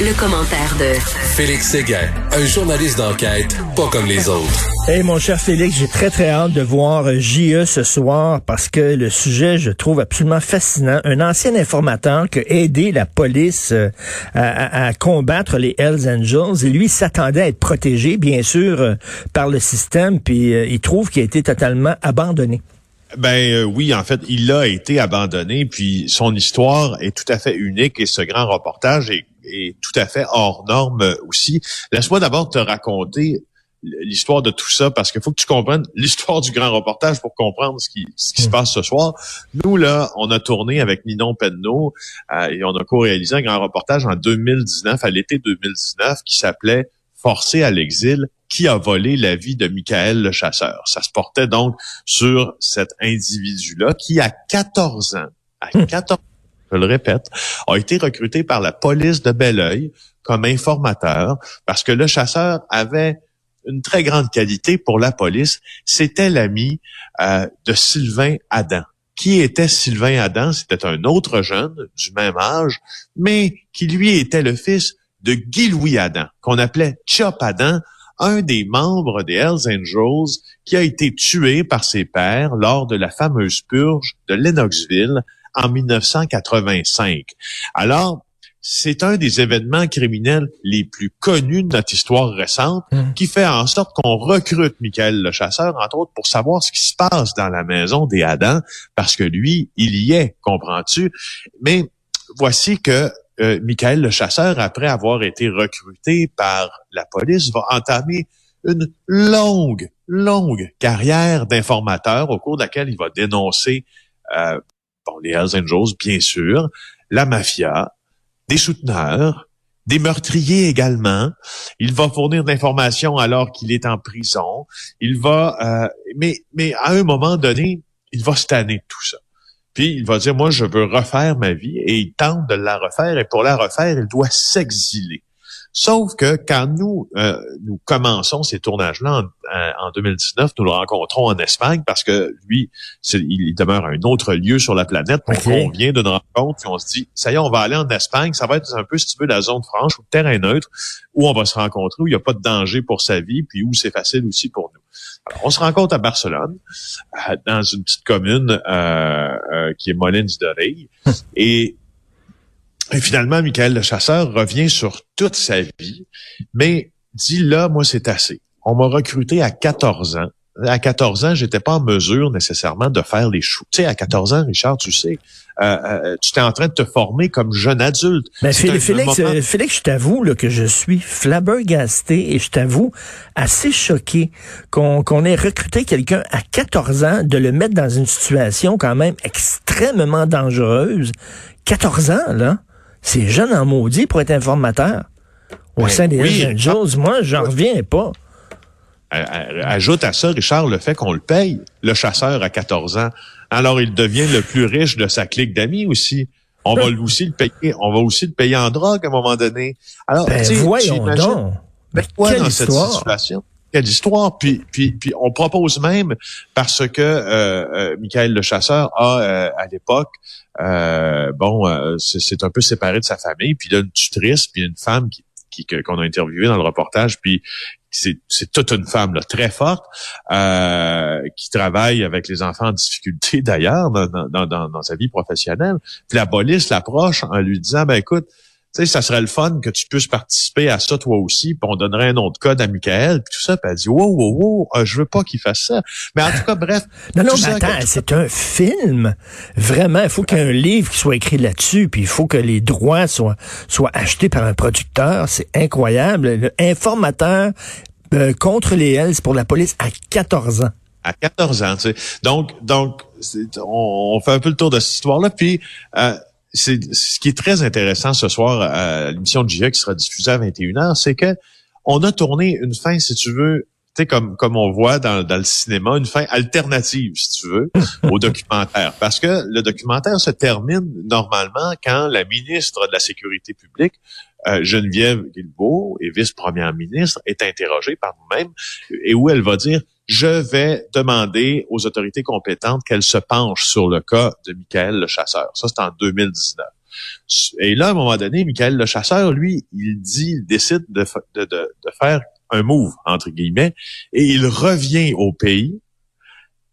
Le, commentaire de Félix Séguin, un journaliste d'enquête pas comme les autres. Hey mon cher Félix, j'ai très très hâte de voir euh, JE ce soir parce que le sujet je trouve absolument fascinant. Un ancien informateur qui a aidé la police euh, à, combattre les Hells Angels et lui s'attendait à être protégé bien sûr euh, par le système puis il trouve qu'il a été totalement abandonné. Ben oui, en fait, il a été abandonné, puis son histoire est tout à fait unique et ce grand reportage est, est tout à fait hors norme aussi. Laisse-moi d'abord te raconter l'histoire de tout ça parce qu'il faut que tu comprennes l'histoire du grand reportage pour comprendre ce qui, ce qui se passe ce soir. Nous, là, on a tourné avec Ninon Penneau euh, et on a co-réalisé un grand reportage en 2019, à l'été 2019, qui s'appelait Forcé à l'exil, qui a volé la vie de Michael le chasseur. Ça se portait donc sur cet individu-là qui, à 14 ans, à 14 mm. Je le répète, a été recruté par la police de Belleuil comme informateur parce que le chasseur avait une très grande qualité pour la police, c'était l'ami euh, de Sylvain Adam. Qui était Sylvain Adam? C'était un autre jeune du même âge, mais qui lui était le fils de Guy-Louis Adam, qu'on appelait Chop Adam, un des membres des Hells Angels qui a été tué par ses pères lors de la fameuse purge de Lennoxville en 1985. Alors, c'est un des événements criminels les plus connus de notre histoire récente, hmm. qui fait en sorte qu'on recrute Michael le chasseur, entre autres, pour savoir ce qui se passe dans la maison des Adam, parce que lui, il y est, comprends-tu? Mais voici que euh, Michael le chasseur, après avoir été recruté par la police, va entamer une longue, longue carrière d'informateur au cours de laquelle il va dénoncer euh, bon, les Hells Angels, bien sûr, la mafia, des souteneurs, des meurtriers également. Il va fournir de l'information alors qu'il est en prison. Il va, euh, mais, mais à un moment donné, il va se de tout ça. Puis il va dire, moi, je veux refaire ma vie, et il tente de la refaire, et pour la refaire, il doit s'exiler. Sauf que quand nous euh, nous commençons ces tournages-là en, 2019, nous le rencontrons en Espagne parce que lui, il demeure un autre lieu sur la planète. Donc on vient d'une rencontre puis on se dit, ça y est, on va aller en Espagne. Ça va être un peu, si tu veux, la zone franche ou le terrain neutre où on va se rencontrer, où il n'y a pas de danger pour sa vie, puis où c'est facile aussi pour nous. Alors, on se rencontre à Barcelone, euh, dans une petite commune euh, qui est Molins de Rey. et et finalement, Michael le chasseur revient sur toute sa vie, mais dit là, moi, c'est assez. On m'a recruté à 14 ans. À 14 ans, j'étais pas en mesure nécessairement de faire les choux. Tu sais, à 14 ans, Richard, tu sais, euh, euh, tu étais en train de te former comme jeune adulte. Mais Félix, euh, Félix, je t'avoue là, que je suis flabbergasté et je t'avoue assez choqué qu'on ait recruté quelqu'un à 14 ans, de le mettre dans une situation quand même extrêmement dangereuse. 14 ans, là? C'est jeune en maudit pour être informateur. Au ben sein des oui, Angels, moi, j'en reviens pas. Ajoute à ça, Richard, le fait qu'on le paye, le chasseur à 14 ans. Alors, il devient le plus riche de sa clique d'amis aussi. On va aussi le payer, on va aussi le payer en drogue à un moment donné. Alors, ben, voyons donc. Ben, quelle dans cette situation? Quelle histoire. Puis, puis, puis on propose même, parce que euh, euh Michael le chasseur a, euh, à l'époque, euh, bon, euh, c'est un peu séparé de sa famille, puis il a une tutrice, puis une femme qui qu'on a interviewée dans le reportage, puis c'est toute une femme là, très forte euh, qui travaille avec les enfants en difficulté d'ailleurs dans, dans, dans, dans, sa vie professionnelle. Puis la police l'approche en lui disant ben écoute, sais, ça serait le fun que tu puisses participer à ça toi aussi, puis on donnerait un autre code à Michael, puis tout ça, puis elle dit wow, wow, wow, euh, je veux pas qu'il fasse ça. Mais en tout cas, bref. non, non, mais attends, c'est un film. Vraiment, il faut qu'il y ait un livre qui soit écrit là-dessus, puis il faut que les droits soient, soient achetés par un producteur. C'est incroyable. Le informateur euh, contre les Hells pour la police à 14 ans à 14 ans. Tu sais. Donc, donc on, fait un peu le tour de cette histoire-là. Puis, euh, c'est ce qui est très intéressant ce soir à l'émission de GIA qui sera diffusée à 21h, c'est que on a tourné une fin, si tu veux, tu sais, comme, comme on voit dans, dans le cinéma, une fin alternative, si tu veux, au documentaire. Parce que le documentaire se termine normalement quand la ministre de la Sécurité publique, euh, Geneviève Guilbeault, et vice-première ministre, est interrogée par nous-mêmes et où elle va dire je vais demander aux autorités compétentes qu'elles se penchent sur le cas de Michael le chasseur. Ça, c'est en 2019. Et là, à un moment donné, Michael le chasseur, lui, il dit, il décide de, de, de, faire un move, entre guillemets, et il revient au pays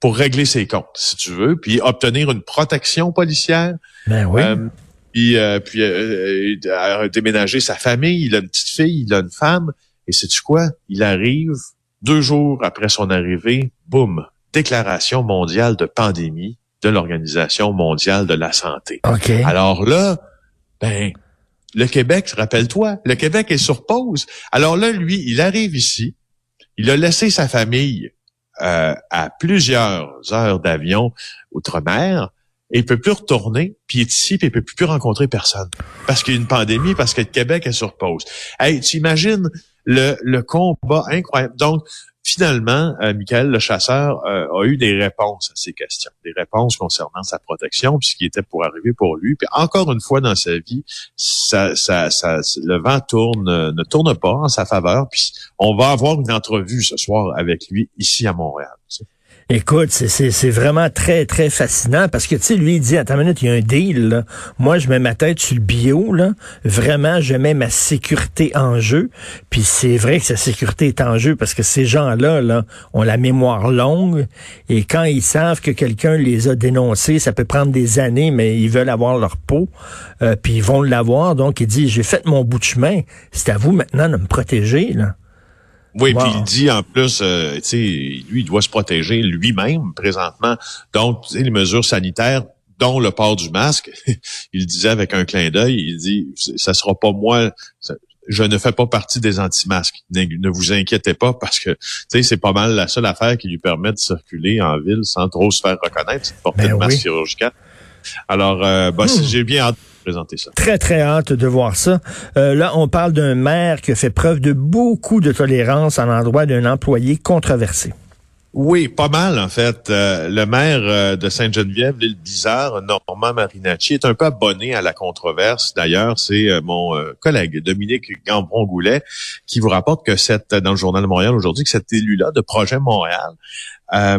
pour régler ses comptes, si tu veux, puis obtenir une protection policière. Ben oui. Euh, puis, euh, puis euh, euh déménager sa famille. Il a une petite fille, il a une femme. Et sais-tu quoi? Il arrive deux jours après son arrivée, boum, déclaration mondiale de pandémie de l'Organisation mondiale de la santé. Okay. Alors là, ben, le Québec, rappelle-toi, le Québec est sur pause. Alors là, lui, il arrive ici, il a laissé sa famille euh, à plusieurs heures d'avion outre-mer, et il peut plus retourner, puis il est ici, puis il peut plus rencontrer personne. Parce qu'il y a une pandémie, parce que le Québec est sur pause. Hey, tu imagines le, le combat incroyable. Donc, finalement, euh, Michael le chasseur euh, a eu des réponses à ces questions, des réponses concernant sa protection, puis ce qui était pour arriver pour lui. Puis encore une fois dans sa vie, ça, ça, ça, le vent tourne, ne tourne pas en sa faveur. Puis on va avoir une entrevue ce soir avec lui ici à Montréal. Écoute, c'est vraiment très, très fascinant parce que, tu sais, lui, il dit, attends une minute, il y a un deal. Moi, je mets ma tête sur le bio, là. Vraiment, je mets ma sécurité en jeu. Puis c'est vrai que sa sécurité est en jeu parce que ces gens-là, là, ont la mémoire longue. Et quand ils savent que quelqu'un les a dénoncés, ça peut prendre des années, mais ils veulent avoir leur peau. Euh, puis ils vont l'avoir. Donc, il dit, j'ai fait mon bout de chemin. C'est à vous maintenant de me protéger, là. Oui, puis il dit en plus, euh, tu sais, lui, il doit se protéger lui-même présentement. Donc, tu sais, les mesures sanitaires, dont le port du masque, il disait avec un clin d'œil, il dit, ça sera pas moi, je ne fais pas partie des anti-masques. Ne, vous inquiétez pas parce que, tu sais, c'est pas mal la seule affaire qui lui permet de circuler en ville sans trop se faire reconnaître, c'est de porter ben masque chirurgical. Alors, euh, bah, hmm. j'ai bien hâte présenter ça. Très, très hâte de voir ça. Euh, là, on parle d'un maire qui a fait preuve de beaucoup de tolérance à l'endroit d'un employé controversé. Oui, pas mal en fait. Euh, le maire euh, de Sainte-Geneviève, l'île Bizarre, Normand Marinacci, est un peu abonné à la controverse. D'ailleurs, c'est mon collègue Dominique Gambron-Goulet qui vous rapporte que cette, dans le Journal de Montréal aujourd'hui, que cet élu-là de Projet Montréal a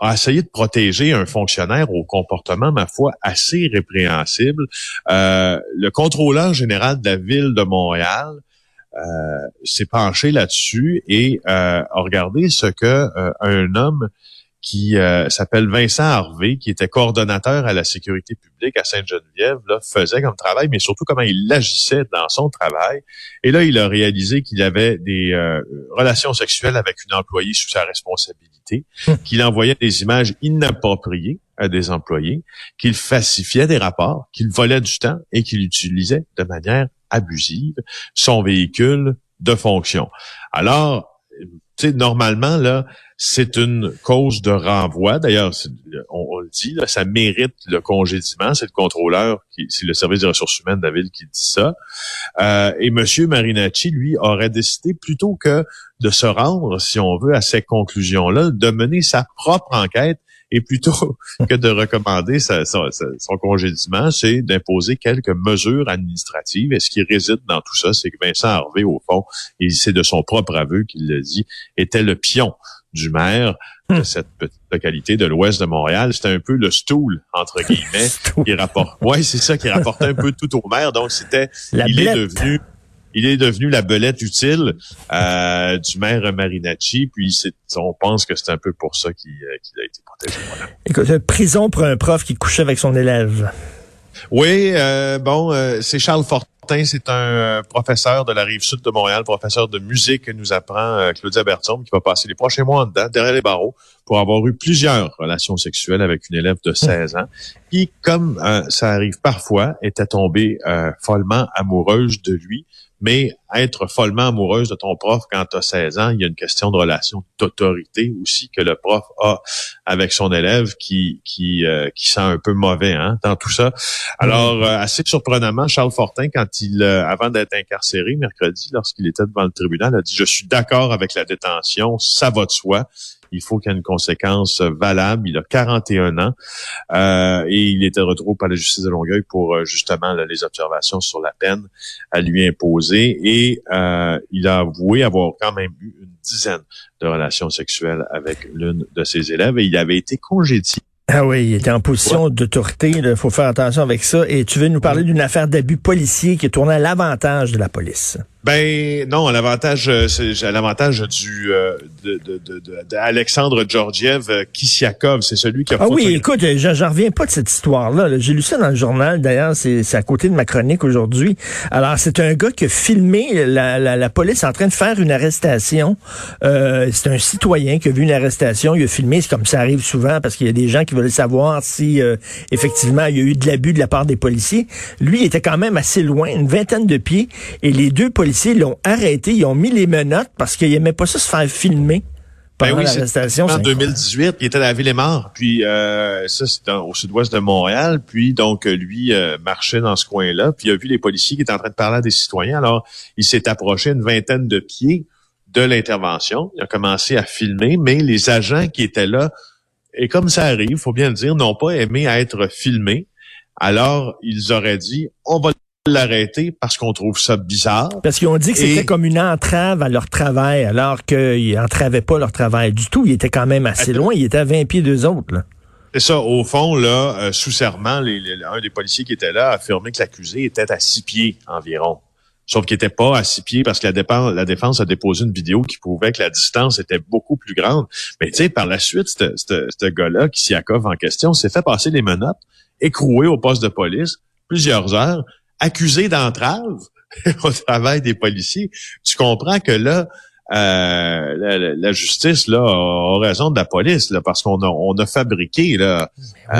a essayé de protéger un fonctionnaire au comportement, ma foi, assez répréhensible. Euh, le contrôleur général de la ville de Montréal euh, s'est penché là-dessus et euh, a regardé ce que un homme qui s'appelle Vincent Harvey, qui était coordonnateur à la sécurité publique à Sainte-Geneviève, là, faisait comme travail, mais surtout comment il agissait dans son travail. Et là, il a réalisé qu'il avait des relations sexuelles avec une employée sous sa responsabilité qu'il envoyait des images inappropriées à des employés, qu'il falsifiait des rapports, qu'il volait du temps et qu'il utilisait de manière abusive son véhicule de fonction. Alors, tu sais, normalement, là, c'est une cause de renvoi. D'ailleurs, on, le dit, ça mérite le congédiement. C'est le contrôleur, c'est le service des ressources humaines de la ville qui dit ça. Euh, et Monsieur Marinacci, lui, aurait décidé plutôt que de se rendre, si on veut, à ces conclusions-là, de mener sa propre enquête et plutôt que de recommander son congédiement, c'est d'imposer quelques mesures administratives. Et ce qui réside dans tout ça, c'est que Vincent Harvey, au fond, et c'est de son propre aveu qu'il le dit, était le pion du maire de hmm. cette petite localité de l'ouest de Montréal. C'était un peu le stool, entre guillemets, qui rapporte. Ouais, c'est ça, qui rapportait un peu tout au maire. Donc, c'était, il est devenu il est devenu la belette utile euh, du maire Marinacci. Puis on pense que c'est un peu pour ça qu'il euh, a été protégé. Écoute, prison pour un prof qui couchait avec son élève. Oui, euh, bon, c'est Charles Fortin, c'est un professeur de la rive sud de Montréal, professeur de musique que nous apprend Claudia Berton, qui va passer les prochains mois en dedans, derrière les barreaux, pour avoir eu plusieurs relations sexuelles avec une élève de 16 ans, qui, comme ça arrive parfois, était tombée follement amoureuse de lui mais être follement amoureuse de ton prof quand tu as 16 ans, il y a une question de relation d'autorité aussi que le prof a avec son élève qui qui euh, qui sent un peu mauvais hein, dans tout ça. Alors euh, assez surprenamment, Charles Fortin quand il euh, avant d'être incarcéré mercredi lorsqu'il était devant le tribunal a dit je suis d'accord avec la détention, ça va de soi il faut qu'il y ait une conséquence valable. Il a 41 ans euh, et il était retrouvé par la justice de Longueuil pour euh, justement les observations sur la peine à lui imposer et euh, il a avoué avoir quand même eu une dizaine de relations sexuelles avec l'une de ses élèves et il avait été congédié Ah oui, il était en position d'autorité. Il faut faire attention avec ça. Et tu veux nous parler d'une affaire d'abus policier qui est tournée à l'avantage de la police. Ben non, l'avantage, euh, c'est l'avantage du euh, de, de, de, de, Alexandre Georgiev euh, Kissiakov, c'est celui qui a. Ah oui, écoute, j'en reviens pas de cette histoire-là. J'ai lu ça dans le journal. D'ailleurs, c'est à côté de ma chronique aujourd'hui. Alors, c'est un gars qui a filmé la, la, la, police en train de faire une arrestation. Euh, c'est un citoyen qui a vu une arrestation. Il a filmé, c'est comme ça arrive souvent parce qu'il y a des gens qui veulent savoir si effectivement il y a eu de l'abus de la part des policiers. Lui, il était quand même assez loin, une vingtaine de pieds, et les deux policiers ils l'ont arrêté, ils ont mis les menottes parce qu'ils n'aimaient pas ça se faire filmer. Ben oui. En 2018, il était à la ville mort. Puis euh, ça, c'est au sud-ouest de Montréal. Puis donc lui euh, marchait dans ce coin-là. Puis il a vu les policiers qui étaient en train de parler à des citoyens. Alors il s'est approché une vingtaine de pieds de l'intervention. Il a commencé à filmer, mais les agents qui étaient là, et comme ça arrive, faut bien le dire, n'ont pas aimé être filmés. Alors ils auraient dit, on va l'arrêter parce qu'on trouve ça bizarre. Parce qu'ils ont dit que c'était comme une entrave à leur travail, alors qu'ils n'entravaient pas leur travail du tout. Ils étaient quand même assez loin. Ils étaient à 20 pieds d'eux autres. C'est ça. Au fond, là, euh, sous serment, les, un des policiers qui était là a affirmé que l'accusé était à six pieds environ. Sauf qu'il n'était pas à six pieds parce que la, défense, la défense a déposé une vidéo qui prouvait que la distance était beaucoup plus grande. Mais tu sais, par la suite, ce gars-là, qui s'y accove en question, s'est fait passer les menottes, écroué au poste de police plusieurs heures accusé d'entrave au travail des policiers, tu comprends que là, euh, la, justice là a, raison de la police là parce qu'on a on a fabriqué là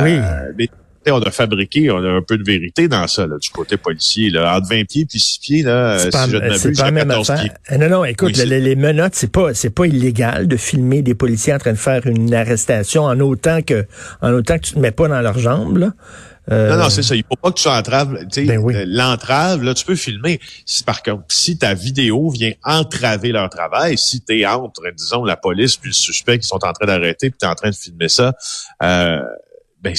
oui. Euh, on a fabriqué, on a un peu de vérité dans ça, là, du côté policier. Là. Entre 20 pieds puis 6 pieds, là, si je ne m'abuse, 14 pieds. Non, non, écoute, les, les, menottes, c'est pas c'est pas illégal de filmer des policiers en train de faire une arrestation en autant que en autant que tu te mets pas dans leurs jambes. Là. Euh, non, non, c'est ça. Il faut pas que tu entraves. Ben oui. L'entrave, là, tu peux filmer. Si, par contre, si ta vidéo vient entraver leur travail, si tu es entre, disons, la police puis le suspect qui sont en train d'arrêter, puis tu es en train de filmer ça, euh, ben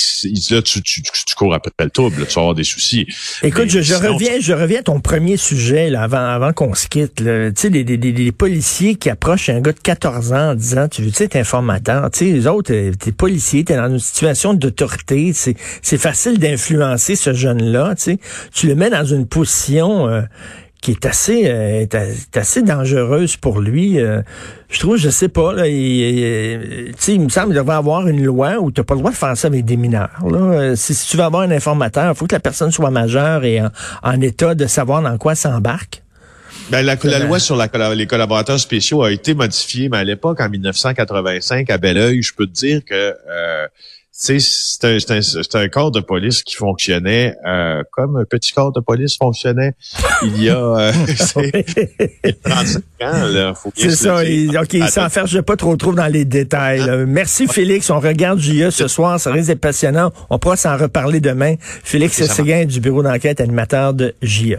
là, tu, tu, tu, cours après le trouble, tu vas avoir des soucis. Écoute, je, reviens, je reviens à ton premier sujet là, avant, avant qu'on se quitte. Tu sais, les, les, les, policiers qui approchent un gars de 14 ans en disant, tu veux tu être informateur. Tu sais, les autres, euh, t'es policier, t'es dans une situation d'autorité. C'est, c'est facile d'influencer ce jeune-là. Tu sais, tu le mets dans une position. Euh, qui est assez, euh, est assez dangereuse pour lui. Euh, je trouve, je sais pas, là, il, il, me semble qu'il devrait avoir une loi où tu n'as pas le droit de faire ça avec des mineurs. Là. Euh, si, tu veux avoir un informateur, il faut que la personne soit majeure et en, état de savoir dans quoi s'embarque. Ben, la, la, loi sur la, les collaborateurs spéciaux a été modifiée, mais à l'époque, en 1985, à Belleuil, je peux te dire que c'est un, un, un, corps de police qui fonctionnait euh, comme un petit corps de police fonctionnait il y a euh, 35 ans. C'est ça. Il, OK, il s'enferme pas trop trop dans les détails. Merci Félix. On regarde JA ce soir. Ça risque d'être passionnant. On pourra s'en reparler demain. Félix Séguin du bureau d'enquête animateur de JA.